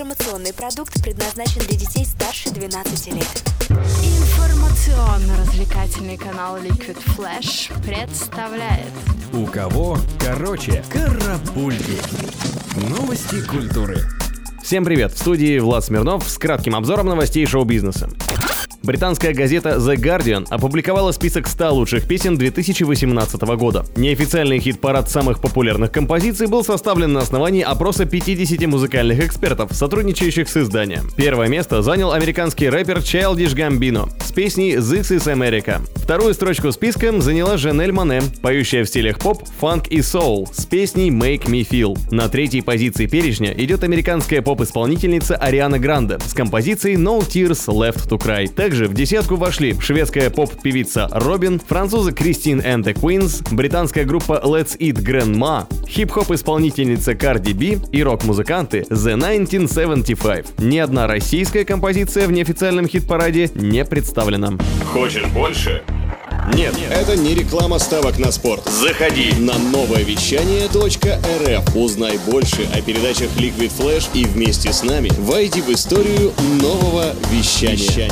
Информационный продукт предназначен для детей старше 12 лет. Информационно-развлекательный канал Liquid Flash представляет У кого короче карапульки. Новости культуры. Всем привет! В студии Влад Смирнов с кратким обзором новостей шоу-бизнеса. Британская газета The Guardian опубликовала список 100 лучших песен 2018 года. Неофициальный хит-парад самых популярных композиций был составлен на основании опроса 50 музыкальных экспертов, сотрудничающих с изданием. Первое место занял американский рэпер Childish Gambino с песней This is America. Вторую строчку списка заняла Жанель Мане, поющая в стилях поп, фанк и соул, с песней Make Me Feel. На третьей позиции перечня идет американская поп-исполнительница Ариана Гранде с композицией No Tears Left to Cry. Также в десятку вошли шведская поп-певица Робин, французы Кристин and the Queens, британская группа Let's Eat Grandma, хип-хоп исполнительница Cardi B и рок-музыканты The 1975. Ни одна российская композиция в неофициальном хит-параде не представлена. Хочешь больше? Нет, Это не реклама ставок на спорт. Заходи. На новое вещание .рф. Узнай больше о передачах Liquid Flash и вместе с нами войди в историю нового вещания.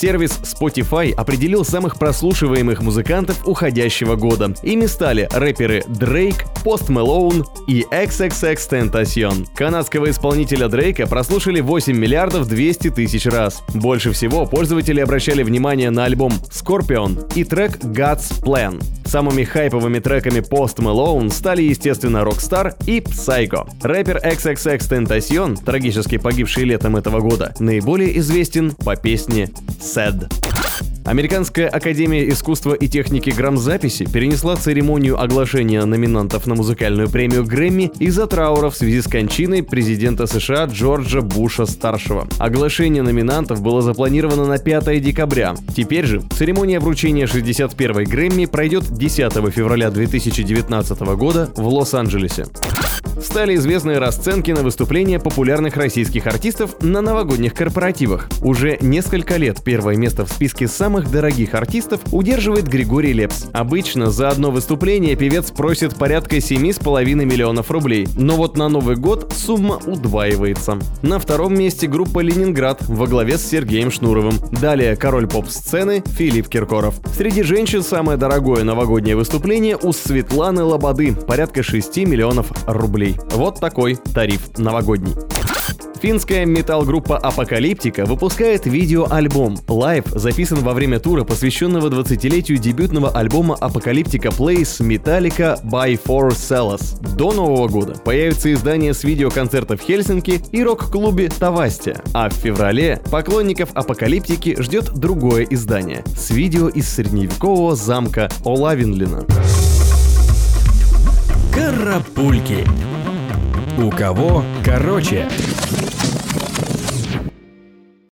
Сервис Spotify определил самых прослушиваемых музыкантов уходящего года. Ими стали рэперы Дрейк, Пост Мэлоун и XXX Tentacion. Канадского исполнителя Дрейка прослушали 8 миллиардов 200 тысяч раз. Больше всего пользователи обращали внимание на альбом Scorpion и трек God's Plan. Самыми хайповыми треками Post Malone стали, естественно, Rockstar и Psycho. Рэпер XXX Tentacion, трагически погибший летом этого года, наиболее известен по песне Sad. Американская академия искусства и техники грамзаписи перенесла церемонию оглашения номинантов на музыкальную премию Грэмми из-за траура в связи с кончиной президента США Джорджа Буша-старшего. Оглашение номинантов было запланировано на 5 декабря. Теперь же церемония вручения 61-й Грэмми пройдет 10 февраля 2019 года в Лос-Анджелесе стали известны расценки на выступления популярных российских артистов на новогодних корпоративах. Уже несколько лет первое место в списке самых дорогих артистов удерживает Григорий Лепс. Обычно за одно выступление певец просит порядка 7,5 миллионов рублей, но вот на Новый год сумма удваивается. На втором месте группа «Ленинград» во главе с Сергеем Шнуровым. Далее король поп-сцены Филипп Киркоров. Среди женщин самое дорогое новогоднее выступление у Светланы Лободы, порядка 6 миллионов рублей. Вот такой тариф новогодний. Финская метал-группа Апокалиптика выпускает видеоальбом. Live записан во время тура, посвященного 20-летию дебютного альбома Apocalyptica Plays Metallica by Four Cellos. До Нового года появится издание с видеоконцерта в Хельсинки и рок-клубе Тавастия. А в феврале поклонников Апокалиптики ждет другое издание с видео из средневекового замка Олавинлина. Карапульки. У кого короче.